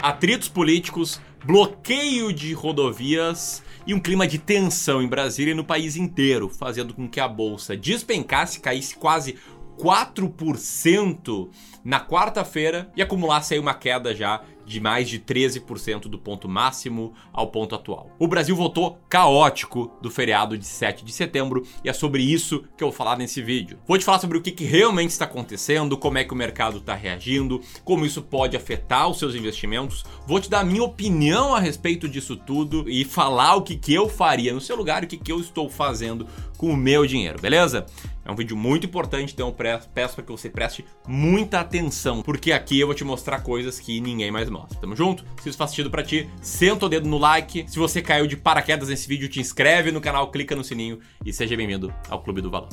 atritos políticos, bloqueio de rodovias e um clima de tensão em Brasília e no país inteiro, fazendo com que a bolsa despencasse, caísse quase 4% na quarta-feira e acumulasse aí uma queda já de mais de 13% do ponto máximo ao ponto atual. O Brasil voltou caótico do feriado de 7 de setembro e é sobre isso que eu vou falar nesse vídeo. Vou te falar sobre o que, que realmente está acontecendo, como é que o mercado está reagindo, como isso pode afetar os seus investimentos. Vou te dar a minha opinião a respeito disso tudo e falar o que, que eu faria no seu lugar e o que, que eu estou fazendo com o meu dinheiro, beleza? É um vídeo muito importante, então peço para que você preste muita atenção, porque aqui eu vou te mostrar coisas que ninguém mais mostra. Tamo junto? Se isso faz sentido para ti, senta o dedo no like. Se você caiu de paraquedas nesse vídeo, te inscreve no canal, clica no sininho e seja bem-vindo ao Clube do Valor.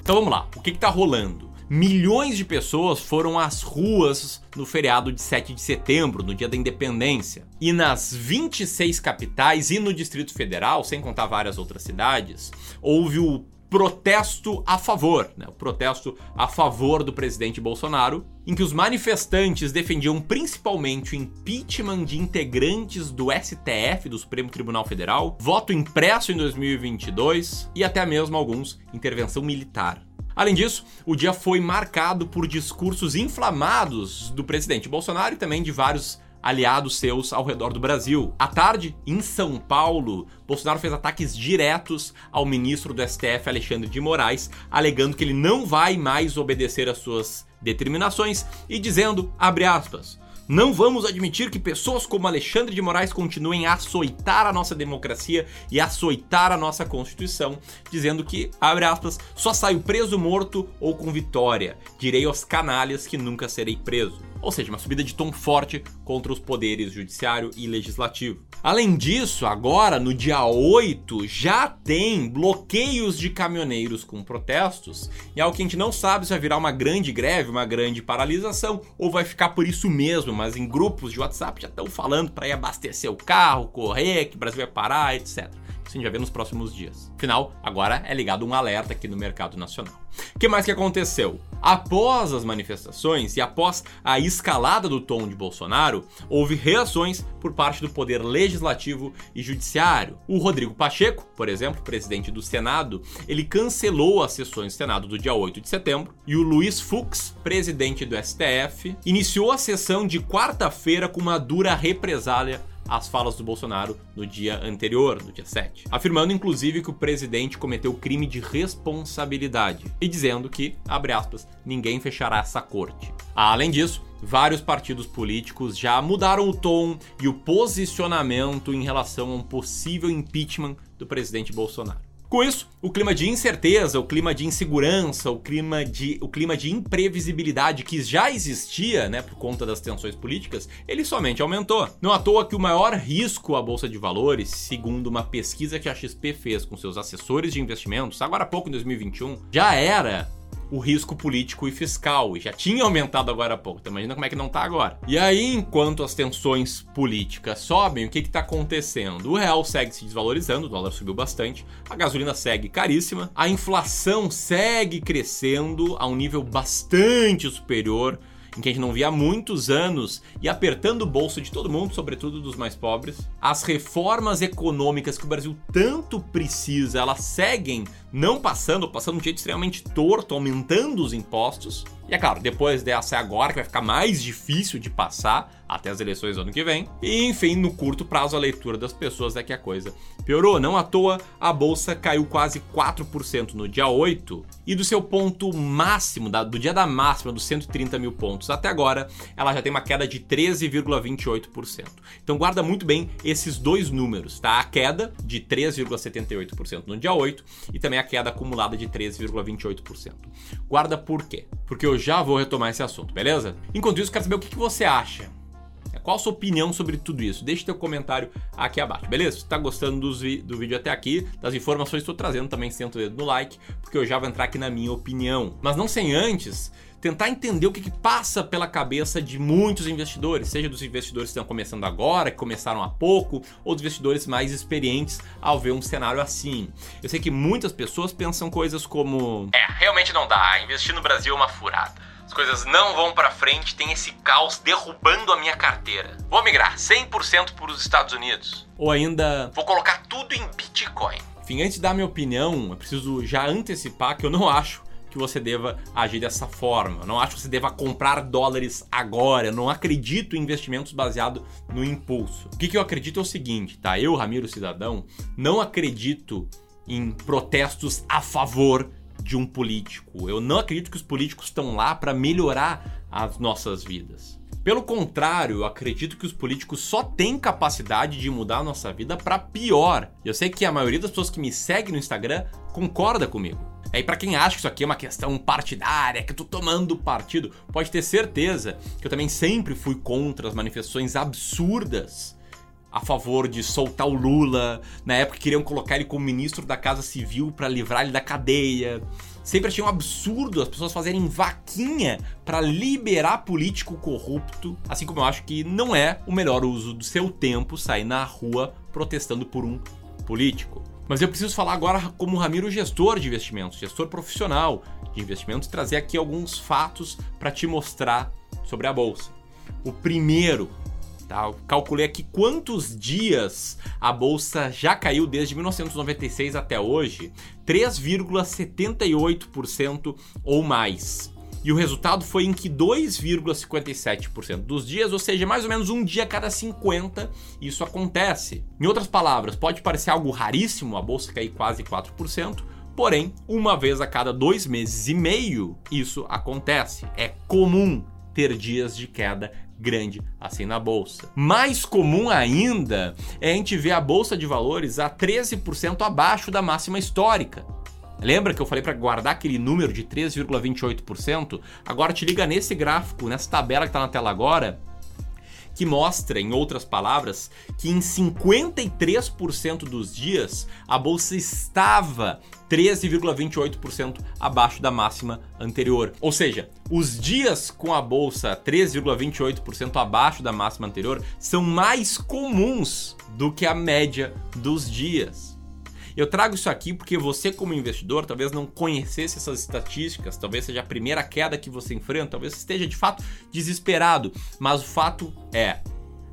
Então vamos lá, o que, que tá rolando? Milhões de pessoas foram às ruas no feriado de 7 de setembro, no dia da independência. E nas 26 capitais e no Distrito Federal, sem contar várias outras cidades, houve o protesto a favor, né? o protesto a favor do presidente Bolsonaro, em que os manifestantes defendiam principalmente o impeachment de integrantes do STF, do Supremo Tribunal Federal, voto impresso em 2022 e até mesmo alguns intervenção militar. Além disso, o dia foi marcado por discursos inflamados do presidente Bolsonaro e também de vários aliados seus ao redor do Brasil. À tarde, em São Paulo, Bolsonaro fez ataques diretos ao ministro do STF, Alexandre de Moraes, alegando que ele não vai mais obedecer às suas determinações e dizendo, abre aspas, não vamos admitir que pessoas como Alexandre de Moraes continuem a açoitar a nossa democracia e açoitar a nossa Constituição, dizendo que, abre aspas, só saio preso morto ou com vitória. Direi aos canalhas que nunca serei preso ou seja, uma subida de tom forte contra os poderes judiciário e legislativo. Além disso, agora no dia 8 já tem bloqueios de caminhoneiros com protestos, e algo que a gente não sabe se vai virar uma grande greve, uma grande paralisação, ou vai ficar por isso mesmo, mas em grupos de WhatsApp já estão falando para ir abastecer o carro, correr, que o Brasil vai parar, etc. Isso a gente vai ver nos próximos dias. Afinal, agora é ligado um alerta aqui no mercado nacional. O que mais que aconteceu? Após as manifestações e após a escalada do tom de Bolsonaro, houve reações por parte do poder legislativo e judiciário. O Rodrigo Pacheco, por exemplo, presidente do Senado, ele cancelou as sessões do Senado do dia 8 de setembro, e o Luiz Fux, presidente do STF, iniciou a sessão de quarta-feira com uma dura represália as falas do Bolsonaro no dia anterior, no dia 7, afirmando inclusive que o presidente cometeu crime de responsabilidade e dizendo que, abre aspas, ninguém fechará essa corte. Além disso, vários partidos políticos já mudaram o tom e o posicionamento em relação a um possível impeachment do presidente Bolsonaro. Com isso, o clima de incerteza, o clima de insegurança, o clima de, o clima de imprevisibilidade que já existia, né, por conta das tensões políticas, ele somente aumentou. Não à toa que o maior risco à bolsa de valores, segundo uma pesquisa que a XP fez com seus assessores de investimentos, agora há pouco em 2021, já era o risco político e fiscal, e já tinha aumentado agora há pouco. Então imagina como é que não tá agora. E aí, enquanto as tensões políticas sobem, o que que tá acontecendo? O real segue se desvalorizando, o dólar subiu bastante, a gasolina segue caríssima, a inflação segue crescendo a um nível bastante superior em que a gente não via há muitos anos e apertando o bolso de todo mundo, sobretudo dos mais pobres. As reformas econômicas que o Brasil tanto precisa, elas seguem não passando, passando de um jeito extremamente torto, aumentando os impostos. E é claro, depois dessa agora que vai ficar mais difícil de passar até as eleições do ano que vem. E enfim, no curto prazo a leitura das pessoas é que a coisa piorou. Não à toa, a bolsa caiu quase 4% no dia 8 e do seu ponto máximo, do dia da máxima dos 130 mil pontos até agora, ela já tem uma queda de 13,28%. Então guarda muito bem esses dois números, tá? A queda de 3,78% no dia 8 e também a queda acumulada de 13,28%. Guarda por quê? Porque eu já vou retomar esse assunto, beleza? Enquanto isso, quero saber o que você acha Qual a sua opinião sobre tudo isso? Deixe teu comentário aqui abaixo, beleza? Se tá gostando do vídeo até aqui, das informações que estou trazendo, também senta o dedo no like, porque eu já vou entrar aqui na minha opinião. Mas não sem antes tentar entender o que, que, passa pela cabeça de muitos investidores, seja dos investidores que estão começando agora, que começaram há pouco, ou dos investidores mais experientes ao ver um cenário assim. Eu sei que muitas pessoas pensam coisas como: É, realmente não dá, investir no Brasil é uma furada. As coisas não vão para frente, tem esse caos derrubando a minha carteira. Vou migrar 100% para os Estados Unidos. Ou ainda, vou colocar tudo em Bitcoin. Enfim, antes de dar minha opinião, eu preciso já antecipar que eu não acho que você deva agir dessa forma. Eu não acho que você deva comprar dólares agora. Eu não acredito em investimentos baseados no impulso. O que, que eu acredito é o seguinte, tá? Eu, Ramiro Cidadão, não acredito em protestos a favor de um político. Eu não acredito que os políticos estão lá para melhorar as nossas vidas. Pelo contrário, eu acredito que os políticos só têm capacidade de mudar a nossa vida para pior. Eu sei que a maioria das pessoas que me seguem no Instagram concorda comigo. E aí, para quem acha que isso aqui é uma questão partidária, que eu tô tomando partido, pode ter certeza que eu também sempre fui contra as manifestações absurdas a favor de soltar o Lula. Na época queriam colocar ele como ministro da Casa Civil para livrar ele da cadeia. Sempre achei um absurdo as pessoas fazerem vaquinha para liberar político corrupto, assim como eu acho que não é o melhor uso do seu tempo sair na rua protestando por um político. Mas eu preciso falar agora como Ramiro gestor de investimentos, gestor profissional de investimentos, trazer aqui alguns fatos para te mostrar sobre a bolsa. O primeiro, tá? Eu calculei aqui quantos dias a bolsa já caiu desde 1996 até hoje, 3,78% ou mais. E o resultado foi em que 2,57% dos dias, ou seja, mais ou menos um dia cada 50, isso acontece. Em outras palavras, pode parecer algo raríssimo a bolsa cair quase 4%, porém, uma vez a cada dois meses e meio, isso acontece. É comum ter dias de queda grande assim na bolsa. Mais comum ainda é a gente ver a bolsa de valores a 13% abaixo da máxima histórica. Lembra que eu falei para guardar aquele número de 3,28%? Agora te liga nesse gráfico, nessa tabela que está na tela agora, que mostra, em outras palavras, que em 53% dos dias a bolsa estava 13,28% abaixo da máxima anterior. Ou seja, os dias com a bolsa 13,28% abaixo da máxima anterior são mais comuns do que a média dos dias. Eu trago isso aqui porque você, como investidor, talvez não conhecesse essas estatísticas, talvez seja a primeira queda que você enfrenta, talvez esteja de fato desesperado, mas o fato é.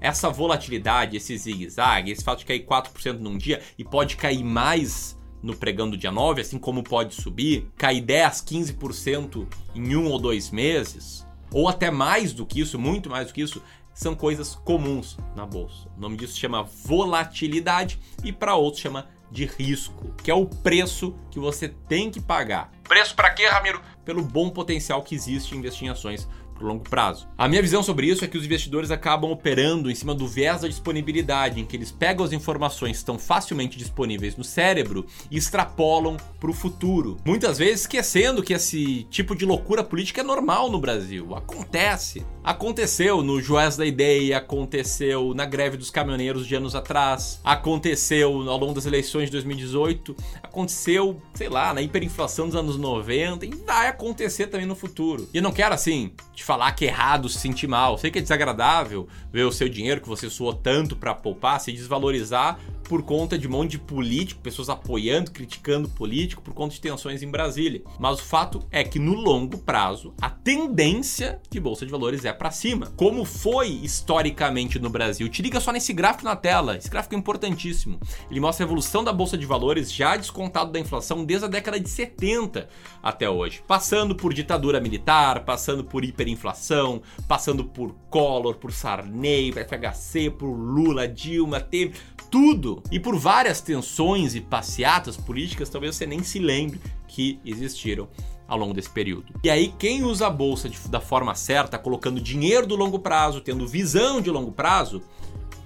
Essa volatilidade, esse zigue-zague, esse fato de cair 4% num dia e pode cair mais no pregão do dia 9, assim como pode subir, cair 10, 15% em um ou dois meses, ou até mais do que isso, muito mais do que isso, são coisas comuns na bolsa. O nome disso chama volatilidade e para outros chama de risco, que é o preço que você tem que pagar. Preço para quê, Ramiro? Pelo bom potencial que existe em investir em ações por longo prazo. A minha visão sobre isso é que os investidores acabam operando em cima do viés da disponibilidade, em que eles pegam as informações que estão facilmente disponíveis no cérebro e extrapolam para o futuro. Muitas vezes esquecendo que esse tipo de loucura política é normal no Brasil. Acontece. Aconteceu no Joés da Ideia, aconteceu na greve dos caminhoneiros de anos atrás, aconteceu ao longo das eleições de 2018, aconteceu, sei lá, na hiperinflação dos anos 90 e vai acontecer também no futuro. E eu não quero assim te falar que é errado, se sentir mal. Sei que é desagradável ver o seu dinheiro que você suou tanto para poupar se desvalorizar por conta de um monte de político, pessoas apoiando, criticando político por conta de tensões em Brasília. Mas o fato é que no longo prazo a tendência de bolsa de valores é para cima, como foi historicamente no Brasil. Te liga só nesse gráfico na tela. Esse gráfico é importantíssimo. Ele mostra a evolução da bolsa de valores já descontado da inflação desde a década de 70 até hoje, passando por ditadura militar, passando por hiperinflação, passando por Collor, por Sarney, FHC, por Lula, Dilma, teve tudo. E por várias tensões e passeatas políticas, talvez você nem se lembre que existiram ao longo desse período. E aí, quem usa a bolsa de, da forma certa, colocando dinheiro do longo prazo, tendo visão de longo prazo,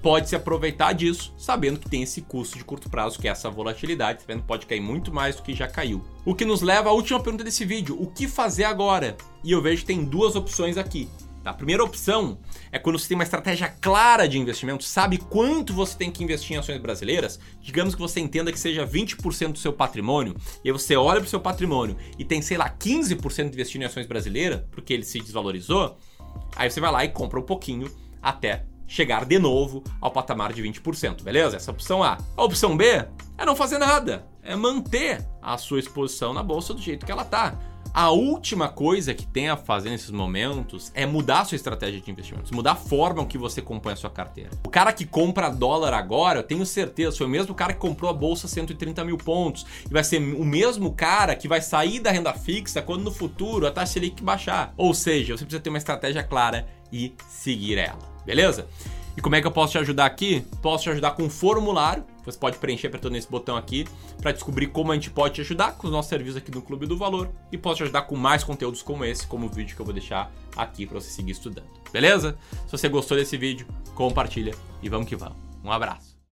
pode se aproveitar disso, sabendo que tem esse custo de curto prazo, que é essa volatilidade, sabendo que pode cair muito mais do que já caiu. O que nos leva à última pergunta desse vídeo: o que fazer agora? E eu vejo que tem duas opções aqui. Tá? A primeira opção é quando você tem uma estratégia clara de investimento, sabe quanto você tem que investir em ações brasileiras. Digamos que você entenda que seja 20% do seu patrimônio, e aí você olha para o seu patrimônio e tem, sei lá, 15% investido em ações brasileiras, porque ele se desvalorizou. Aí você vai lá e compra um pouquinho até chegar de novo ao patamar de 20%, beleza? Essa é a opção A. A opção B é não fazer nada, é manter a sua exposição na bolsa do jeito que ela tá. A última coisa que tem a fazer nesses momentos é mudar a sua estratégia de investimentos, mudar a forma que você compõe a sua carteira. O cara que compra dólar agora, eu tenho certeza, foi o mesmo cara que comprou a bolsa 130 mil pontos. E vai ser o mesmo cara que vai sair da renda fixa quando no futuro a taxa Selic baixar. Ou seja, você precisa ter uma estratégia clara e seguir ela, beleza? E como é que eu posso te ajudar aqui? Posso te ajudar com um formulário. Você pode preencher apertando nesse botão aqui para descobrir como a gente pode te ajudar com os nossos serviços aqui no Clube do Valor. E posso te ajudar com mais conteúdos como esse, como o vídeo que eu vou deixar aqui para você seguir estudando. Beleza? Se você gostou desse vídeo, compartilha e vamos que vamos. Um abraço.